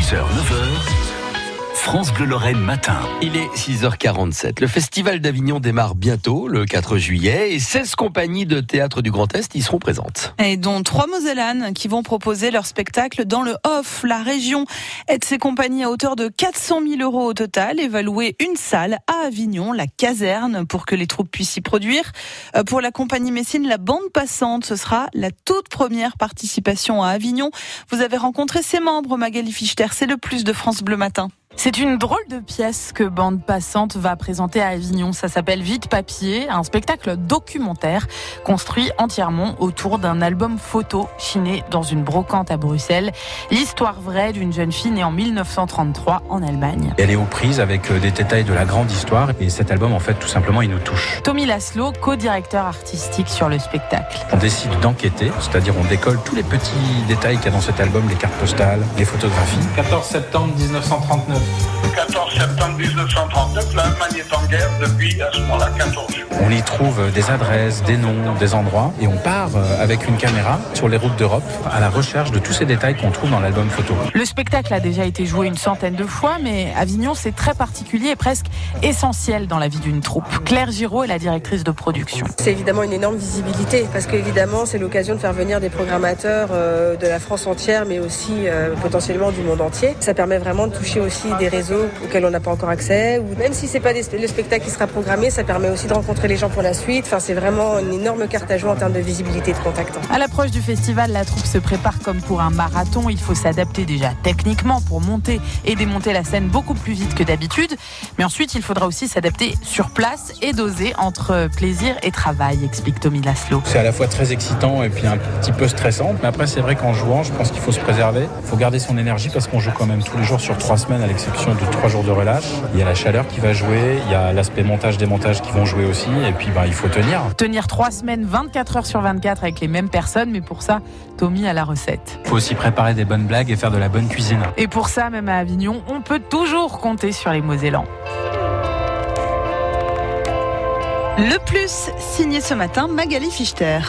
6h, 9h. France Bleu Lorraine matin. Il est 6h47. Le Festival d'Avignon démarre bientôt, le 4 juillet, et 16 compagnies de théâtre du Grand Est y seront présentes. Et dont trois Mosellanes qui vont proposer leur spectacle dans le off. La région aide ces compagnies à hauteur de 400 000 euros au total et va louer une salle à Avignon, la caserne, pour que les troupes puissent y produire. Euh, pour la compagnie Messine, la bande passante, ce sera la toute première participation à Avignon. Vous avez rencontré ses membres, Magali Fichter, c'est le plus de France Bleu Matin. C'est une drôle de pièce que Bande Passante va présenter à Avignon. Ça s'appelle Vite Papier, un spectacle documentaire construit entièrement autour d'un album photo chiné dans une brocante à Bruxelles. L'histoire vraie d'une jeune fille née en 1933 en Allemagne. Elle est aux prises avec euh, des détails de la grande histoire et cet album, en fait, tout simplement, il nous touche. Tommy Laszlo, co-directeur artistique sur le spectacle. On décide d'enquêter, c'est-à-dire on décolle tous les petits détails qu'il y a dans cet album, les cartes postales, les photographies. 14 septembre 1939. 14 septembre 1939, l'Allemagne est en guerre depuis à ce moment-là 14 jours. On y trouve des adresses, des noms, des endroits et on part euh, avec une caméra sur les routes d'Europe à la recherche de tous ces détails qu'on trouve dans l'album photo. Le spectacle a déjà été joué une centaine de fois, mais Avignon, c'est très particulier et presque essentiel dans la vie d'une troupe. Claire Giraud est la directrice de production. C'est évidemment une énorme visibilité parce qu'évidemment, c'est l'occasion de faire venir des programmateurs euh, de la France entière, mais aussi euh, potentiellement du monde entier. Ça permet vraiment de toucher aussi des réseaux auxquels on n'a pas encore accès. Ou même si c'est pas des, le spectacle qui sera programmé, ça permet aussi de rencontrer les gens pour la suite. Enfin, c'est vraiment une énorme carte à jouer en termes de visibilité et de contact. À l'approche du festival, la troupe se prépare comme pour un marathon. Il faut s'adapter déjà techniquement pour monter et démonter la scène beaucoup plus vite que d'habitude. Mais ensuite, il faudra aussi s'adapter sur place et doser entre plaisir et travail, explique Tommy Laszlo. C'est à la fois très excitant et puis un petit peu stressant. Mais après, c'est vrai qu'en jouant, je pense qu'il faut se préserver. Il faut garder son énergie parce qu'on joue quand même tous les jours sur trois semaines à de trois jours de relâche. Il y a la chaleur qui va jouer, il y a l'aspect montage-démontage qui vont jouer aussi, et puis bah, il faut tenir. Tenir trois semaines, 24 heures sur 24 avec les mêmes personnes, mais pour ça, Tommy a la recette. Il faut aussi préparer des bonnes blagues et faire de la bonne cuisine. Et pour ça, même à Avignon, on peut toujours compter sur les Mosellans. Le plus signé ce matin, Magali Fichter.